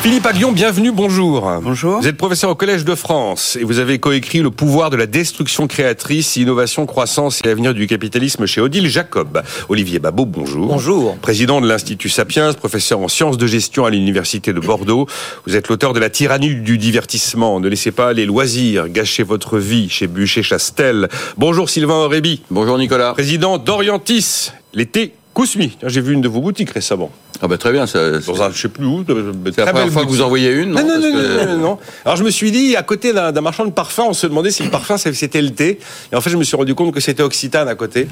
Philippe Aguillon, bienvenue, bonjour. Bonjour. Vous êtes professeur au Collège de France et vous avez coécrit Le pouvoir de la destruction créatrice, innovation, croissance et avenir du capitalisme chez Odile Jacob. Olivier Babot, bonjour. Bonjour. Président de l'Institut Sapiens, professeur en sciences de gestion à l'Université de Bordeaux. Vous êtes l'auteur de La tyrannie du divertissement. Ne laissez pas les loisirs gâcher votre vie chez Bûcher-Chastel. Bonjour Sylvain Aurébi. Bonjour Nicolas. Président d'Orientis, l'été Kousmi. J'ai vu une de vos boutiques récemment. Ah bah très bien, ça, Dans un, je sais plus où. c'est la première fois que vous en voyez une, Non, non, non, que- non, non, non. Alors je me suis dit, à côté d'un marchand de parfums, on se demandait si le parfum c'était le thé. Et en fait, je me suis rendu compte que c'était Occitane à côté.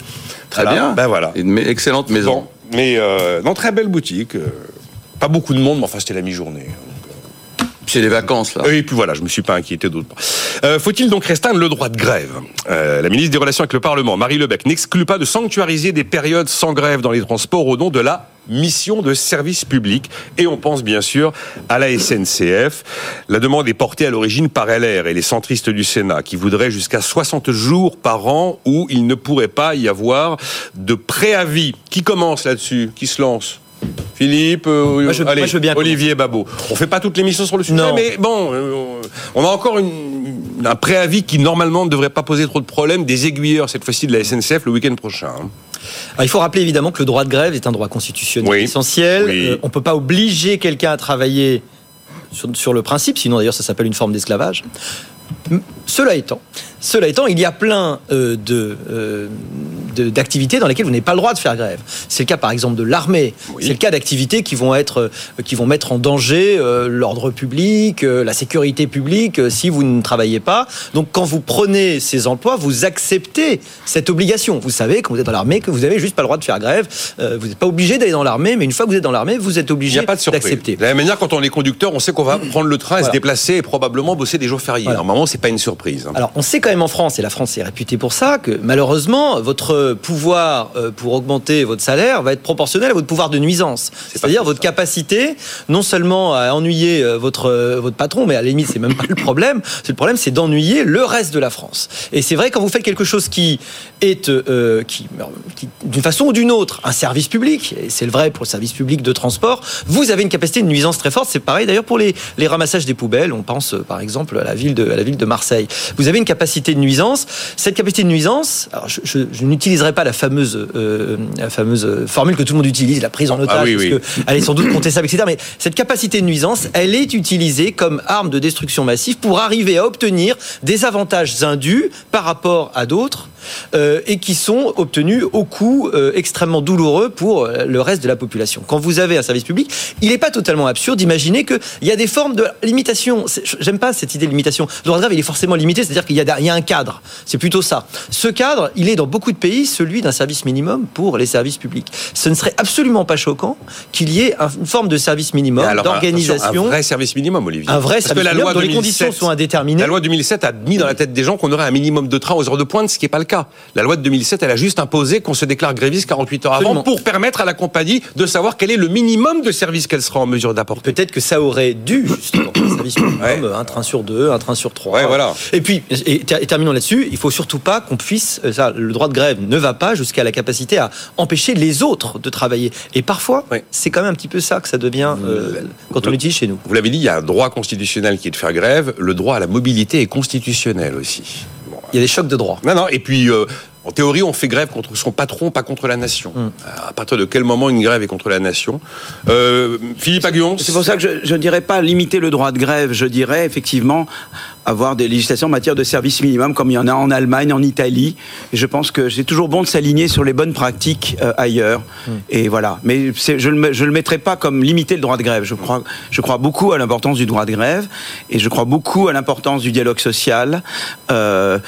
Très Voilà. bien. Ben voilà. Une excellente maison. Bon, mais euh, non, très belle boutique. euh, pas beaucoup de monde, mais enfin, c'était la mi-journée. C'est les vacances là. Et puis voilà, je me suis pas inquiété d'autre part. Euh, Faut-il donc restreindre le droit de grève? Euh, La ministre des Relations avec le Parlement, Marie Lebec, n'exclut pas de sanctuariser des périodes sans grève dans les transports au nom de la mission de service public. Et on pense bien sûr à la SNCF. La demande est portée à l'origine par LR et les centristes du Sénat qui voudraient jusqu'à 60 jours par an où il ne pourrait pas y avoir de préavis. Qui commence là-dessus? Qui se lance? Philippe, euh, Moi, je- allez, moi, je veux bien Olivier Babot. On fait pas toutes les missions sur le sujet, Non. mais bon, euh, on a encore une- un préavis qui normalement ne devrait pas poser trop de problèmes des aiguilleurs cette fois-ci de la SNCF le week-end prochain. hein. Alors, il faut rappeler évidemment que le droit de grève est un droit constitutionnel Oui. essentiel. Oui. Euh, on ne peut pas obliger quelqu'un à travailler sur, sur le principe, sinon d'ailleurs ça s'appelle une forme d'esclavage. Cela étant, cela étant, il y a plein euh, de, euh, de- d'activités dans lesquelles vous n'avez pas le droit de faire grève. C'est le cas par exemple de l'armée. Oui. C'est le cas d'activités qui vont être, euh, qui vont mettre en danger euh, l'ordre public, euh, la sécurité publique, euh, si vous ne travaillez pas. Donc quand vous prenez ces emplois, vous acceptez cette obligation. Vous savez quand vous êtes dans l'armée que vous avez juste pas le droit de faire grève. Euh, vous n'êtes pas obligé d'aller dans l'armée, mais une fois que vous êtes dans l'armée, vous êtes obligé pas de d'accepter. De la même manière, quand on est conducteur, on sait qu'on va prendre le train et se Voilà. déplacer et probablement bosser des jours fériés. Voilà. Normalement, c'est pas une surprise. Hein. Alors, on sait quand même en France, et la France est réputée pour ça, que malheureusement, votre pouvoir euh, pour augmenter votre salaire va être proportionnel à votre pouvoir de nuisance. C'est-à-dire votre ça. capacité, non seulement à ennuyer euh, votre, euh, votre patron, mais à la limite, c'est même pas le problème. Le problème, c'est d'ennuyer le reste de la France. Et c'est vrai, quand vous faites quelque chose qui est, euh, qui, qui, d'une façon ou d'une autre, un service public, et c'est le vrai pour le service public de transport, vous avez une capacité de nuisance très forte. C'est pareil d'ailleurs pour les, les ramassages des poubelles. On pense par exemple à la ville de, à la ville de Marseille. Vous avez une capacité de nuisance. Cette capacité de nuisance, alors je, je- je n'utiliserai pas la fameuse, euh, la fameuse formule que tout le monde utilise, la prise en Ah otage, oui, parce oui. que elle est sans doute contestable, etc. Mais cette capacité de nuisance, elle est utilisée comme arme de destruction massive pour arriver à obtenir des avantages indus par rapport à d'autres euh, et qui sont obtenus au coût euh, extrêmement douloureux pour le reste de la population. Quand vous avez un service public, il n'est pas totalement absurde d'imaginer qu'il y a des formes de limitation. J'aime pas cette idée de limitation. Le droit de grève, il est forcément limité, c'est-à-dire qu'il y, a- il y a un cadre. C'est plutôt ça. Ce cadre, il est dans beaucoup de pays celui d'un service minimum pour les services publics. Ce ne serait absolument pas choquant qu'il y ait un- une forme de service minimum, d'organisation. Un vrai service minimum, Olivier. Un vrai Parce service que la minimum loi dont les 2007 conditions sont indéterminées. La loi 2007 a mis dans la tête des gens qu'on aurait un minimum de train aux heures de pointe, ce qui n'est pas le cas. La loi de 2007, elle a juste imposé qu'on se déclare gréviste 48 heures avant Absolument. pour permettre à la compagnie de savoir quel est le minimum de service qu'elle sera en mesure d'apporter. Peut-être que ça aurait dû, justement, un service minimum, Ouais. un train sur deux, un train sur trois. Ouais, voilà. Et puis, et, ter- et terminons là-dessus, il faut surtout pas qu'on puisse, euh, ça, le droit de grève ne va pas jusqu'à la capacité à empêcher les autres de travailler. Et parfois, c'est quand même un petit peu ça que ça devient euh, quand on l'utilise chez nous. Vous l'avez dit, il y a un droit constitutionnel qui est de faire grève. Le droit à la mobilité est constitutionnel aussi. Bon. Il y a des chocs de droit. Non, non. Et puis, euh, en théorie, on fait grève contre son patron, pas contre la nation. Mm. À partir de quel moment une grève est contre la nation? Euh, Philippe Aguillon C'est pour ça que je ne dirais pas limiter le droit de grève, je dirais effectivement avoir des législations en matière de service minimum comme il y en a en Allemagne, en Italie. Et je pense que c'est toujours bon de s'aligner sur les bonnes pratiques euh, ailleurs. Et voilà. Mais je ne le, mettrai pas comme limiter le droit de grève. Je crois, je crois beaucoup à l'importance du droit de grève et je crois beaucoup à l'importance du dialogue social. Euh,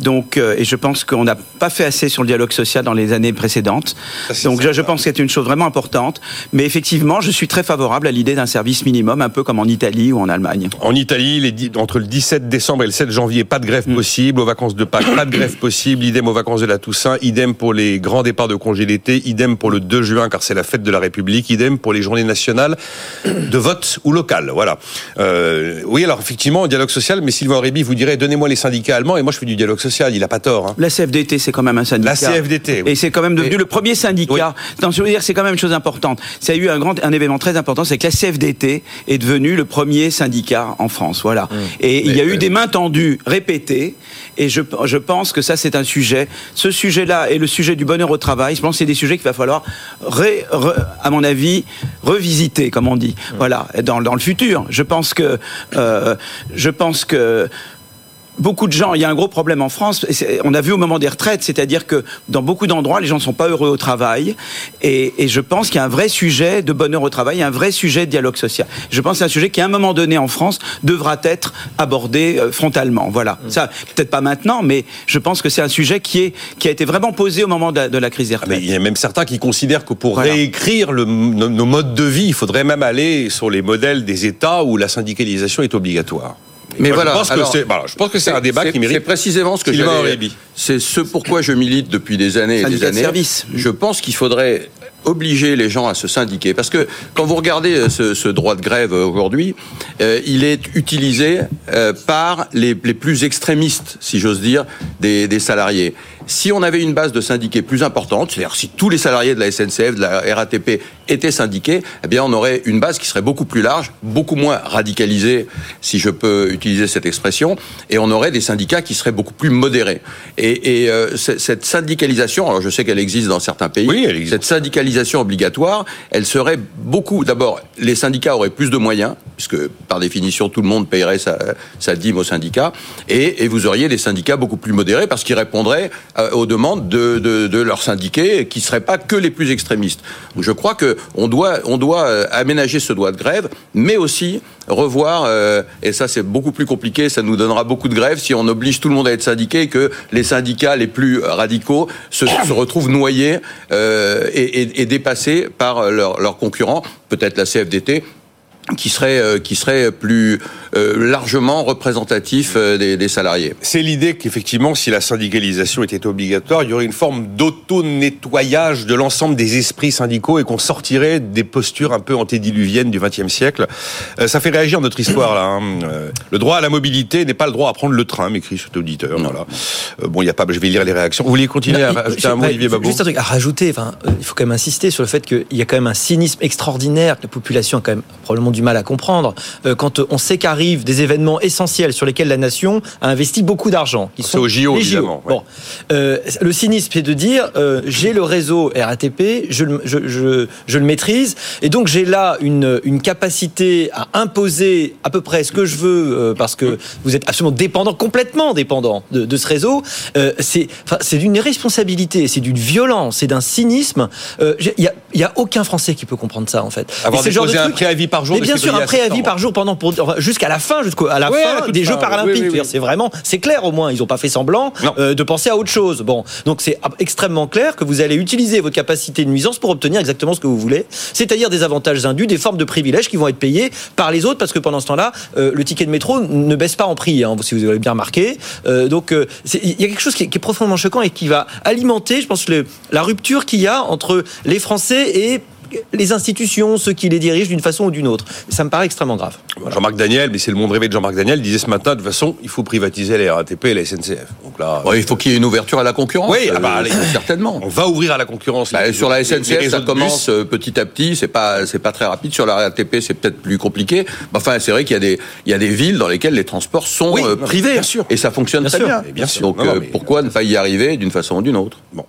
donc, euh, et je pense qu'on n'a pas fait assez sur le dialogue social dans les années précédentes. Ça, Donc, je, pense que c'est une chose vraiment importante. Mais effectivement, je suis très favorable à l'idée d'un service minimum, un peu comme en Italie ou en Allemagne. En Italie, les entre le 17 7 décembre et le 7 janvier, pas de grève possible. Aux vacances de Pâques, pas de grève possible. Idem aux vacances de la Toussaint. Idem pour les grands départs de congés d'été. Idem pour le 2 juin, car c'est la fête de la République. Idem pour les journées nationales de vote ou locales. Voilà. Euh, oui, alors effectivement, dialogue social, mais Sylvain Aurébi vous dirait, donnez-moi les syndicats allemands, et moi je fais du dialogue social. Il a pas tort. Hein. La CFDT, c'est quand même un syndicat. La CFDT. Oui. Et c'est quand même devenu le premier syndicat. Non, je veux dire, c'est quand même une chose importante. Ça a eu un grand, un événement très important, c'est que la CFDT est devenue le premier syndicat en France. Voilà. Mmh. Et il y a eu des mains tendues répétées. Et je, je pense que ça, c'est un sujet. Ce sujet-là et le sujet du bonheur au travail, je pense que c'est des sujets qu'il va falloir, à mon avis, revisiter, comme on dit. Voilà, dans, dans le futur. Je pense que, euh, je pense que beaucoup de gens, il y a un gros problème en France, on a vu au moment des retraites, c'est-à-dire que dans beaucoup d'endroits, les gens ne sont pas heureux au travail, et, et je pense qu'il y a un vrai sujet de bonheur au travail, un vrai sujet de dialogue social. Je pense que c'est un sujet qui, à un moment donné en France, devra être abordé euh, frontalement. Voilà. Ça, peut-être pas maintenant, mais je pense que c'est un sujet qui, est, qui a été vraiment posé au moment de la, de la crise des Ah, Mais retraites. il y a même certains qui considèrent que pour Voilà. réécrire le- nos, nos modes de vie, il faudrait même aller sur les modèles des États où la syndicalisation est obligatoire. Mais voilà, je pense que alors, c'est voilà, je pense que c'est un débat C'est- qui C'est mérite. précisément ce que Aurébi. C'est ce pourquoi je milite depuis des années et des de années. service. Je pense qu'il faudrait obliger les gens à se syndiquer parce que quand vous regardez euh, ce, ce droit de grève euh, aujourd'hui, euh, il est utilisé euh, par les, les plus extrémistes, si j'ose dire, des, des salariés. Si on avait une base de syndiqués plus importante, c'est-à-dire si tous les salariés de la SNCF, de la RATP étaient syndiqués, eh bien on aurait une base qui serait beaucoup plus large, beaucoup moins radicalisée, si je peux utiliser cette expression, et on aurait des syndicats qui seraient beaucoup plus modérés. Et, et euh, cette syndicalisation, alors je sais qu'elle existe dans certains pays, Oui, elle existe. cette syndicalisation obligatoire, elle serait beaucoup. D'abord, les syndicats auraient plus de moyens, puisque par définition tout le monde paierait sa, sa dîme aux syndicats, et, et vous auriez des syndicats beaucoup plus modérés parce qu'ils répondraient euh, aux demandes de, de, leurs syndiqués, qui ne seraient pas que les plus extrémistes. Je crois que on doit, on doit euh, aménager ce droit de grève, mais aussi revoir, euh, et ça c'est beaucoup plus compliqué, ça nous donnera beaucoup de grèves si on oblige tout le monde à être syndiqué et que les syndicats les plus radicaux se, retrouvent noyés et, dépassés par leurs concurrents, peut-être la CFDT, qui serait, euh, qui serait plus euh, largement représentatif euh, des, des salariés. C'est l'idée qu'effectivement, si la syndicalisation était obligatoire, il y aurait une forme d'auto-nettoyage de l'ensemble des esprits syndicaux et qu'on sortirait des postures un peu antédiluviennes du XXe siècle. Euh, ça fait réagir notre histoire là. hein. Euh, le droit à la mobilité n'est pas le droit à prendre le train, m'écrit cet auditeur. Voilà. Euh, bon, il y a pas. Je vais lire les réactions. Vous voulez continuer à Non, rajouter un mot, ouais, Olivier Babot Juste un truc à rajouter. Enfin, euh, il faut quand même insister sur le fait qu'il y a quand même un cynisme extraordinaire que la population a quand même probablement du mal à comprendre. Euh, quand euh, on sait qu'arrivent des événements essentiels sur lesquels la nation a investi beaucoup d'argent. C'est au JO, évidemment. Bon, Euh, le cynisme, c'est de dire euh, j'ai le réseau RATP, je, le- je, je, je le maîtrise, et donc j'ai là une, une capacité à imposer à peu près ce que je veux euh, parce que vous êtes absolument dépendant, complètement dépendant de, de ce réseau. C'est d'une irresponsabilité, c'est d'une violence, c'est d'un cynisme. J'ai- Il y, a, il y a aucun Français qui peut comprendre ça en fait. Avoir le genre de un préavis par jour Mais bien sûr, un préavis par jour pendant pour, enfin, jusqu'à la fin, jusqu'à la Ouais, à la fin des fin, Jeux paralympiques. oui, oui, oui. C'est vraiment, c'est clair au moins. Ils n'ont pas fait semblant euh, de penser à autre chose. Bon, donc c'est extrêmement clair que vous allez utiliser votre capacité de nuisance pour obtenir exactement ce que vous voulez, c'est-à-dire des avantages indus, des formes de privilèges qui vont être payés par les autres, parce que pendant ce temps-là, euh, le ticket de métro ne baisse pas en prix, hein, si vous avez bien remarqué. Euh, donc euh, il y a quelque chose qui est, qui est profondément choquant et qui va alimenter, je pense, le- la rupture qu'il y a entre les Français et les institutions, ceux qui les dirigent d'une façon ou d'une autre. Ça me paraît extrêmement grave. Jean-Marc Daniel, mais c'est le monde rêvé de Jean-Marc Daniel, disait ce matin, de toute façon, il faut privatiser la RATP et la SNCF. Donc là, Bon, il faut qu'il y ait une ouverture à la concurrence. Oui, ah bah, euh, allez. certainement. on va ouvrir à la concurrence. Bah, les- sur la les- les SNCF, ça commence bus. euh, petit à petit. C'est pas, c'est pas très rapide. Sur la RATP, c'est peut-être plus compliqué. Mais Enfin, c'est vrai qu'il y a des, il y a des villes dans lesquelles les transports sont Oui, euh, privés. bien sûr. Et ça fonctionne Bien très sûr. bien. Bien sûr. Donc, Non, non, euh, mais- pourquoi ne pas y arriver d'une façon ou d'une autre? Bon.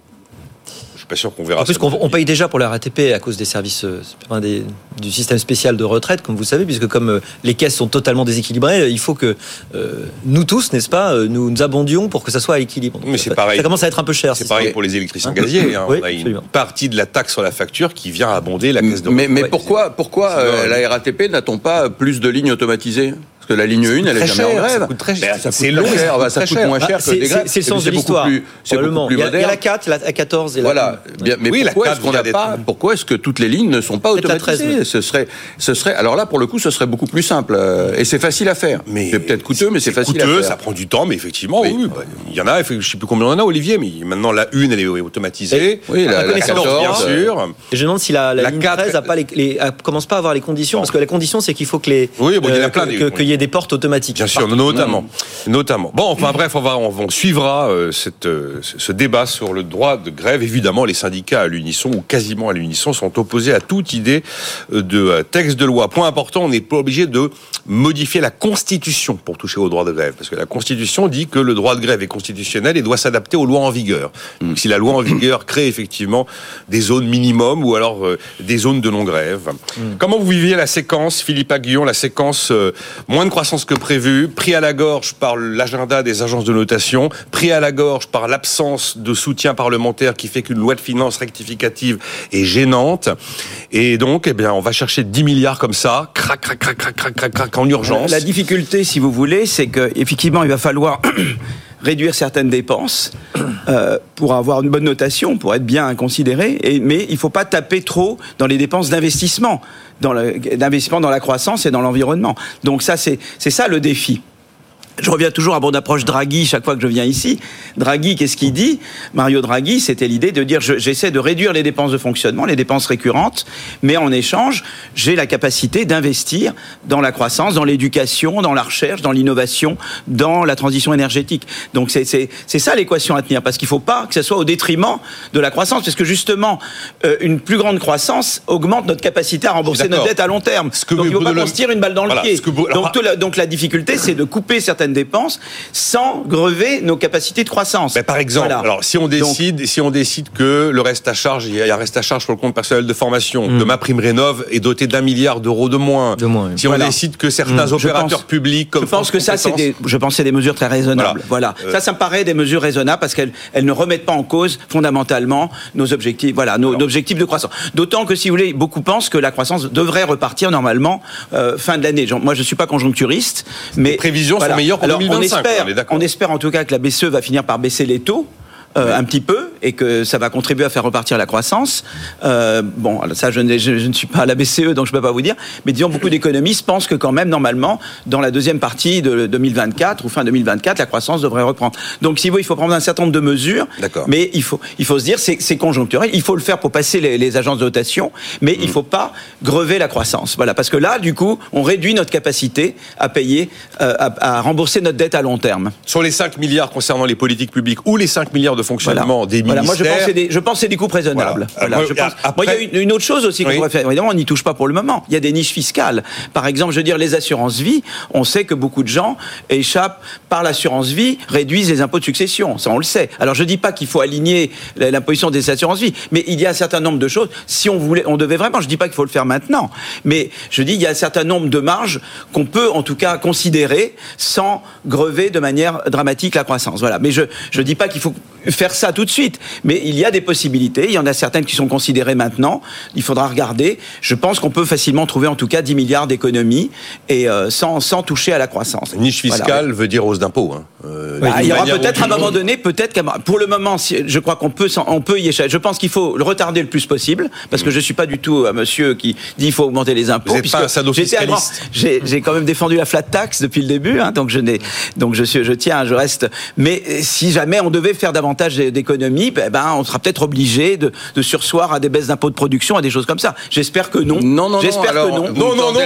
Je suis pas sûr qu'on verra En plus, qu'on on paye déjà pour la RATP à cause des services, euh, enfin, des- du système spécial de retraite, comme vous savez, puisque comme euh, les caisses sont totalement déséquilibrées, euh, il faut que euh, nous tous, n'est-ce pas, nous nous abondions pour que ça soit à équilibre. Donc, Mais ça- c'est pareil. Ça commence à être un peu cher. C'est si pareil pour les électriciens Hein gaziers. hein. Oui, On a une absolument. partie de la taxe sur la facture qui vient abonder la caisse de Mais, mais Ouais, pourquoi, pourquoi euh, la RATP n'a-t-on pas plus de lignes automatisées? Que la ligne 1, elle est jamais en cher, grève. ça coûte très cher. Ben, ça C'est coûte long, cher. ça Bah, coûte ça coûte cher. moins Ah, cher que c'est des grèves. c'est- le sens de l'histoire. plus- C'est beaucoup plus Il y a- il y a la moderne. 4, la, la 14 et la Voilà. Mais Oui, la pourquoi est-ce qu'on vient n'a d'être- pas Pourquoi est-ce que toutes les lignes ne sont pas automatisées 13, Ce serait, ce serait. Alors là, pour le coup, ce serait beaucoup plus simple euh, et c'est facile à faire. Mais c'est peut-être coûteux, mais c'est facile coûteux, à faire. ça prend du temps, mais effectivement, Oui. bah, il y en a, je sais plus combien il y en a, Olivier, mais maintenant la une, elle est automatisée. Oui, la, La la connaissance, 14, bien euh, sûr. Je me demande si la, la, La ligne 4, 13 a pas les, commence pas à avoir les conditions, parce que la condition c'est qu'il faut que les Oui, bon, il y en a plein que- des- que- qu'il y ait des portes automatiques. Bien sûr, Partout. notamment, notamment. Bon, enfin bref, on va, on, on suivra euh, cette, euh, ce débat sur le droit de grève. Évidemment, les syndicats à l'unisson ou quasiment à l'unisson sont opposés à toute idée euh, de texte de loi. Point important, on n'est pas obligé de modifier la Constitution pour toucher au droit de grève, parce que la Constitution dit que le droit de grève est constitutionnel et doit s'adapter aux lois en vigueur. Donc, si la loi en vigueur crée effectivement des zones minimum ou alors euh, des zones de non-grève. Comment vous viviez la séquence, Philippe Aguillon, la séquence euh, moins de croissance que prévu, pris à la gorge par l'agenda des agences de notation, pris à la gorge par l'absence de soutien parlementaire qui fait qu'une loi de finances rectificative est gênante. Et donc, eh bien, on va chercher 10 milliards comme ça, crac, crac, crac, crac, crac, crac, crac, en urgence. La difficulté, si vous voulez, c'est que effectivement, il va falloir réduire certaines dépenses euh, pour avoir une bonne notation, pour être bien considéré. Mais il ne faut pas taper trop dans les dépenses d'investissement, dans dans la croissance et dans l'environnement. Donc ça, c'est ça le défi. Je reviens toujours à mon approche Draghi chaque fois que je viens ici. Draghi, qu'est-ce qu'il dit? Mario Draghi, c'était l'idée de dire je- j'essaie de réduire les dépenses de fonctionnement, les dépenses récurrentes, mais en échange, j'ai la capacité d'investir dans la croissance, dans l'éducation, dans la recherche, dans l'innovation, dans la transition énergétique. Donc c'est ça l'équation à tenir, parce qu'il ne faut pas que ce soit au détriment de la croissance, parce que justement, euh, une plus grande croissance augmente notre capacité à rembourser notre dette à long terme. Ce que Donc il ne faut pas qu'on se tire une balle dans le Voilà, pied. que alors- Donc la- donc la difficulté, c'est de couper certaines dépenses sans grever nos capacités de croissance. Par exemple, Voilà. alors si on décide, si on décide que le reste à charge, il y a un reste à charge sur le compte personnel de formation, que ma prime rénov est doté d'un milliard d'euros de moins. De moins, oui. Si on Voilà. décide que certains Je opérateurs pense- publics, comme je pense que ça, c'est des, je pense c'est des mesures très raisonnables. Voilà. Euh, Ça, ça me paraît des mesures raisonnables parce qu'elles elles ne remettent pas en cause fondamentalement nos objectifs, voilà, nos, nos objectifs de croissance. D'autant que, si vous voulez, beaucoup pensent que la croissance devrait repartir normalement euh, fin de l'année. Moi, je suis pas conjoncturiste, mais Les prévisions sont meilleures pour Alors, 2025, On espère, on est d'accord. on espère en tout cas que la BCE va finir par baisser les taux. Euh, un petit peu et que ça va contribuer à faire repartir la croissance. Euh, bon, ça, je, ne- je- je ne suis pas à la BCE, donc je ne peux pas vous dire. Mais disons, beaucoup d'économistes pensent que quand même, normalement, dans la deuxième partie de 2024 ou fin 2024, la croissance devrait reprendre. Donc, si vous il faut prendre un certain nombre de mesures. D'accord. Mais il faut, il faut se dire, c'est c'est conjoncturel. Il faut le faire pour passer les, les agences de notation, mais Mmh. il ne faut pas grever la croissance. Voilà, parce que là, du coup, on réduit notre capacité à payer, euh, à, à rembourser notre dette à long terme. sur les 5 milliards concernant les politiques publiques ou les 5 milliards de fonctionnement des Voilà, ministères. moi je pense que c'est des, je c'est des coupes raisonnables. Voilà. Voilà, Euh, je pense- après- moi, il y a une, autre chose aussi qu'on Oui. pourrait faire. Évidemment, on n'y touche pas pour le moment. Il y a des niches fiscales. Par exemple, je veux dire, les assurances vie, on sait que beaucoup de gens échappent par l'assurance vie, réduisent les impôts de succession. Ça, on le sait. Alors, je dis pas qu'il faut aligner l'imposition des assurances vie, mais il y a un certain nombre de choses. Si on voulait, on devait vraiment, je dis pas qu'il faut le faire maintenant, mais je dis, il y a un certain nombre de marges qu'on peut, en tout cas, considérer sans grever de manière dramatique la croissance. Voilà. Mais je, je dis pas qu'il faut faire ça tout de suite, mais il y a des possibilités. Il y en a certaines qui sont considérées maintenant. Il faudra regarder. Je pense qu'on peut facilement trouver en tout cas 10 milliards d'économies et euh, sans, sans toucher à la croissance. Niche Voilà. fiscale veut dire hausse d'impôts. Hein. Euh, Bah, d'une il y aura peut-être à un moment donné, peut-être pour le moment, je crois qu'on peut, on peut y échapper. Je pense qu'il faut le retarder le plus possible, parce que je suis pas du tout un monsieur qui dit il faut augmenter les impôts. J'ai quand même défendu la flat tax depuis le début, hein, donc je n'ai, donc je suis, je tiens, je reste. Mais euh, si jamais on devait faire davantage d'économies, ben, ben, on sera peut-être obligé de, de sursoir à des baisses d'impôts de production, à des choses comme ça. J'espère que non. Non, non, non, J'espère que non. Non, non, non,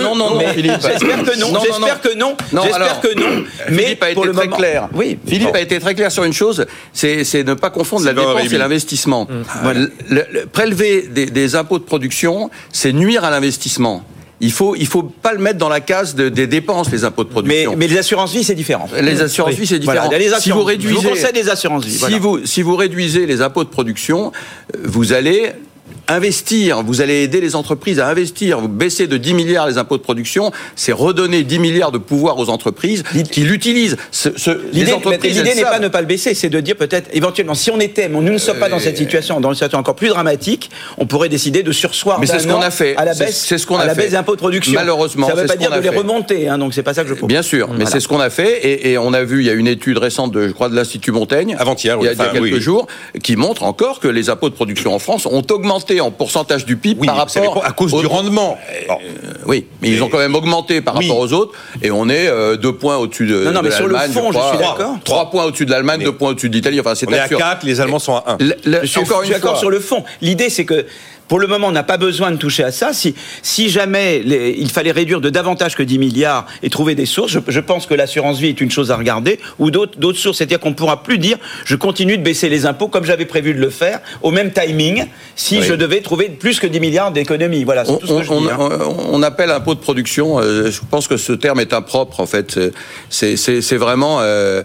non, non, non. J'espère que non. Non, non, J'espère que non. Non, J'espère que non. Mais Philippe a été très clair. Oui. Philippe a été très clair sur une chose, c'est ne pas confondre la dépense et l'investissement. Mmh. Prélever des impôts de production, c'est nuire à l'investissement. Il faut, il faut pas le mettre dans la case de- des dépenses, les impôts de production. mais les assurances vie, c'est différent. Les assurances vie, c'est différent. Voilà, les assurances, si vous je vous réduisez, conseille des assurances vie. si voilà. vous, si vous réduisez les impôts de production, euh, vous allez investir, vous allez aider les entreprises à investir, vous baissez de 10 milliards les impôts de production, c'est redonner 10 milliards de pouvoir aux entreprises qui l'utilisent. L'idée n'est pas ne pas le baisser, c'est de dire peut-être éventuellement si on était, mais nous ne sommes pas dans cette situation, dans une situation encore plus dramatique, on pourrait décider de sursoir Mais c'est ce qu'on an a fait. à la C'est- baisse, c'est ce qu'on à a la fait. baisse des impôts de production. Malheureusement, ça ne veut pas dire de les remonter, hein, donc c'est pas ça que je propose. Bien sûr, mais Voilà. c'est ce qu'on a fait et, et on a vu, il y a une étude récente de, je crois, de l'Institut Montaigne, Avant-hier, il y a, oui, il y a enfin, quelques oui. jours, qui montre encore que les impôts de production en France ont augmenté en pourcentage du PIB Oui, par rapport à cause au- du rendement. Bon. Oui, mais ils ont quand même augmenté par Oui. rapport aux autres, et on est euh, deux points au-dessus de, Non, non, de mais sur le fond, je crois. suis d'accord. Trois points au-dessus de l'Allemagne, Mais- deux points au-dessus de l'Italie. Enfin, c'est On est à. 4, les Allemands sont à 1. Le- le- Je suis, encore je suis une d'accord fois, sur le fond. L'idée, c'est que pour le moment, on n'a pas besoin de toucher à ça. Si, si jamais les- il fallait réduire de davantage que 10 milliards et trouver des sources, je, je pense que l'assurance vie est une chose à regarder, ou d'autres sources. C'est-à-dire qu'on ne pourra plus dire je continue de baisser les impôts comme j'avais prévu de le faire, au même timing, si Oui. je devais trouver plus que 10 milliards d'économies. Voilà, c'est On, tout ce que je on- dis. hein. on- on appelle impôt de production. euh, je pense que ce terme est impropre en fait. C'est vraiment. euh,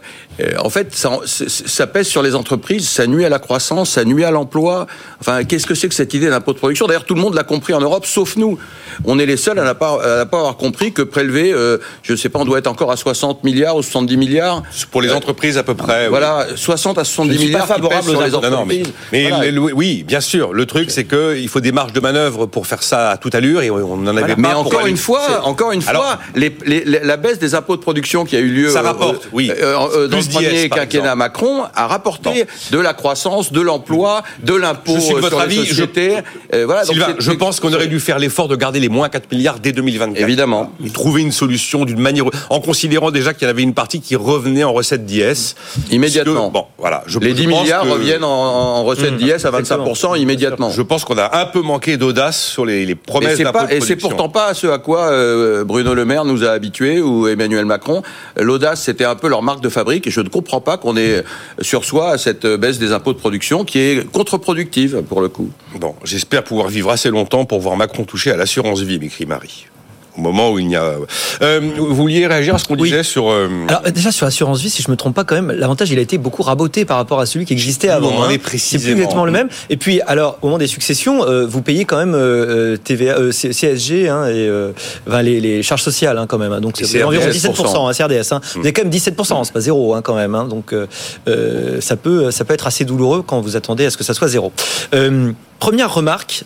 en fait, ça, ça pèse sur les entreprises, ça nuit à la croissance, ça nuit à l'emploi. Enfin, qu'est-ce que c'est que cette idée d'impôt de production? D'ailleurs, tout le monde l'a compris en Europe, sauf nous. On est les seuls à ne pas, pas avoir compris que prélever, euh, je ne sais pas, on doit être encore à 60 milliards ou 70 milliards. Pour les entreprises, à peu près. oui. Voilà, 60 à 70 Je suis pas milliards qui favorable sur aux les impôts. Non, non, mais, entreprises. mais Voilà. oui, bien sûr. Le truc, c'est qu'il faut des marges de manœuvre pour faire ça à toute allure et on n'en avait pas. Mais encore une fois, encore une fois, les- les- les- la baisse des impôts de production qui a eu lieu Ça euh, rapporte, euh, oui. euh, euh, dans Plus le premier d'IS, par quinquennat. Macron a rapporté de la croissance, de l'emploi, de l'impôt euh, votre sur avis, les je- sociétés. Euh, voilà, donc Sylvain, je pense qu'on aurait dû faire l'effort de garder les moins 4 milliards dès 2024. Évidemment. Et trouver une solution d'une manière, en considérant déjà qu'il y en avait une partie qui revenait en recette d'IS. Immédiatement. Que, bon, voilà. Je, les je 10 pense milliards que- reviennent en, en recette Mmh. d'IS à 25% immédiatement. Je pense qu'on a un peu manqué d'audace sur les, les promesses d'impôt et c'est pourtant pas ce à quoi euh, Bruno Le Maire nous a habitués ou Emmanuel Macron. L'audace, c'était un peu leur marque de fabrique et je ne comprends pas qu'on ait sur soi cette baisse des impôts de production qui est contre-productive pour le coup. Bon, j'espère pouvoir vivre assez longtemps pour voir Macron toucher à l'assurance vie, m'écrit Marie. Au moment où il n'y a. Euh, vous vouliez réagir à ce qu'on Oui. disait sur. euh, Alors déjà sur l'assurance vie, si je me trompe pas quand même, l'avantage il a été beaucoup raboté par rapport à celui qui existait avant. on en hein. est C'est précisément. plus exactement le même. Et puis alors au moment des successions, euh, vous payez quand même TVA, CSG hein, et enfin, les, les charges sociales hein, quand même. donc c'est environ 17% hein, CRDS. Hein. Vous avez quand même 17%, c'est pas zéro quand même. donc ça peut ça peut être assez douloureux quand vous attendez à ce que ça soit zéro. Première remarque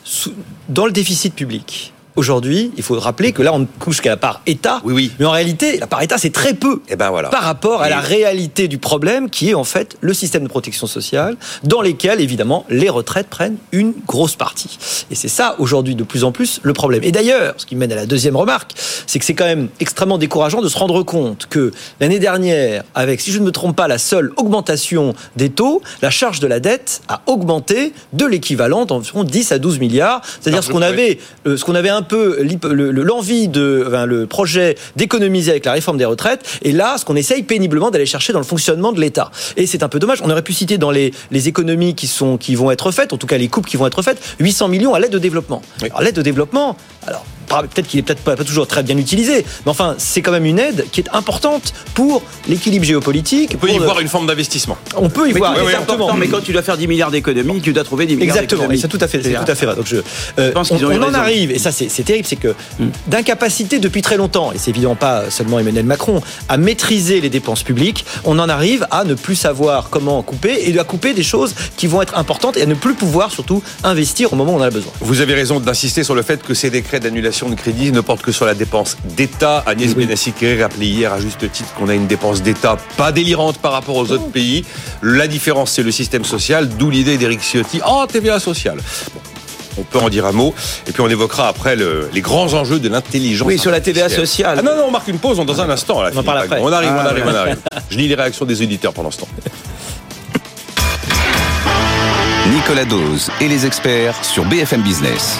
dans le déficit public. Aujourd'hui, il faut rappeler que là, on ne couche qu'à la part État. Oui, oui. Mais en réalité, la part État, c'est très peu Eh ben voilà. par rapport à la réalité du problème qui est en fait le système de protection sociale dans lesquels évidemment les retraites prennent une grosse partie. Et c'est ça aujourd'hui de plus en plus le problème. Et d'ailleurs, ce qui mène à la deuxième remarque, c'est que c'est quand même extrêmement décourageant de se rendre compte que l'année dernière, avec, si je ne me trompe pas, la seule augmentation des taux, la charge de la dette a augmenté de l'équivalent d'environ 10 à 12 milliards. C'est-à-dire ce qu'on avait, euh, ce qu'on avait un peu le- le- l'envie de, enfin, le projet d'économiser avec la réforme des retraites, et là, ce qu'on essaye péniblement d'aller chercher dans le fonctionnement de l'État. Et c'est un peu dommage. On aurait pu citer dans les, les économies qui sont, qui vont être faites, en tout cas les coupes qui vont être faites, 800 millions à l'aide au développement. Oui. Alors l'aide au développement, alors peut-être qu'il est peut-être pas, pas toujours très bien utilisé, mais enfin, c'est quand même une aide qui est importante pour l'équilibre géopolitique. On peut y le- voir une forme d'investissement. on peut y Mais voir exactement. important, mais quand tu dois faire 10 milliards d'économies, tu dois trouver 10 milliards Exactement, c'est tout à fait, c'est tout à fait vrai. Donc je, euh, pense on, qu'ils ont eu on en arrive, et ça c'est c'est terrible, c'est que d'incapacité depuis très longtemps, et c'est évidemment pas seulement Emmanuel Macron, à maîtriser les dépenses publiques, on en arrive à ne plus savoir comment couper et à couper des choses qui vont être importantes et à ne plus pouvoir surtout investir au moment où on en a besoin. Vous avez raison d'insister sur le fait que ces décrets d'annulation de crédit ne portent que sur la dépense d'État. Agnès Benassi-Kéré rappelait hier à juste titre qu'on a une dépense d'État pas délirante par rapport aux autres pays. La différence, c'est le système social, d'où l'idée d'Éric Ciotti. Oh, TVA sociale. Bon, on peut en dire un mot. Et puis on évoquera après le- les grands enjeux de l'intelligence. Oui, sur la TVA sociale. Ah non, non, on marque une pause dans un instant. Là, On en parle après. On arrive, on Ah, arrive, ouais. on arrive. Je lis les réactions des auditeurs pendant ce temps. Nicolas Dose et les experts sur BFM Business.